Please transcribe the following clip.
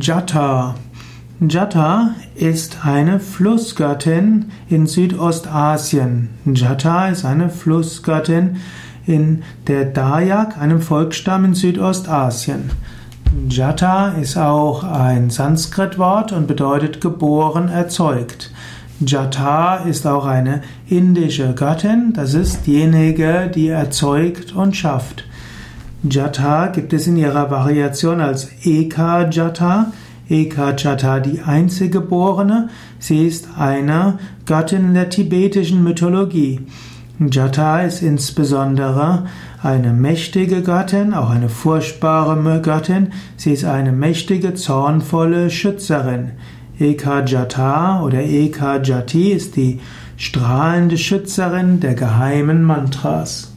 Jata. Jata ist eine Flussgöttin in Südostasien. Jata ist eine Flussgöttin in der Dayak, einem Volksstamm in Südostasien. Jata ist auch ein Sanskritwort und bedeutet geboren, erzeugt. Jata ist auch eine indische Göttin, das ist diejenige, die erzeugt und schafft. Jata gibt es in ihrer Variation als Eka Jata. Eka Jata, die einzige Geborene. Sie ist eine Göttin der tibetischen Mythologie. Jata ist insbesondere eine mächtige Göttin, auch eine furchtbare Göttin. Sie ist eine mächtige, zornvolle Schützerin. Eka Jata oder Eka Jati ist die strahlende Schützerin der geheimen Mantras.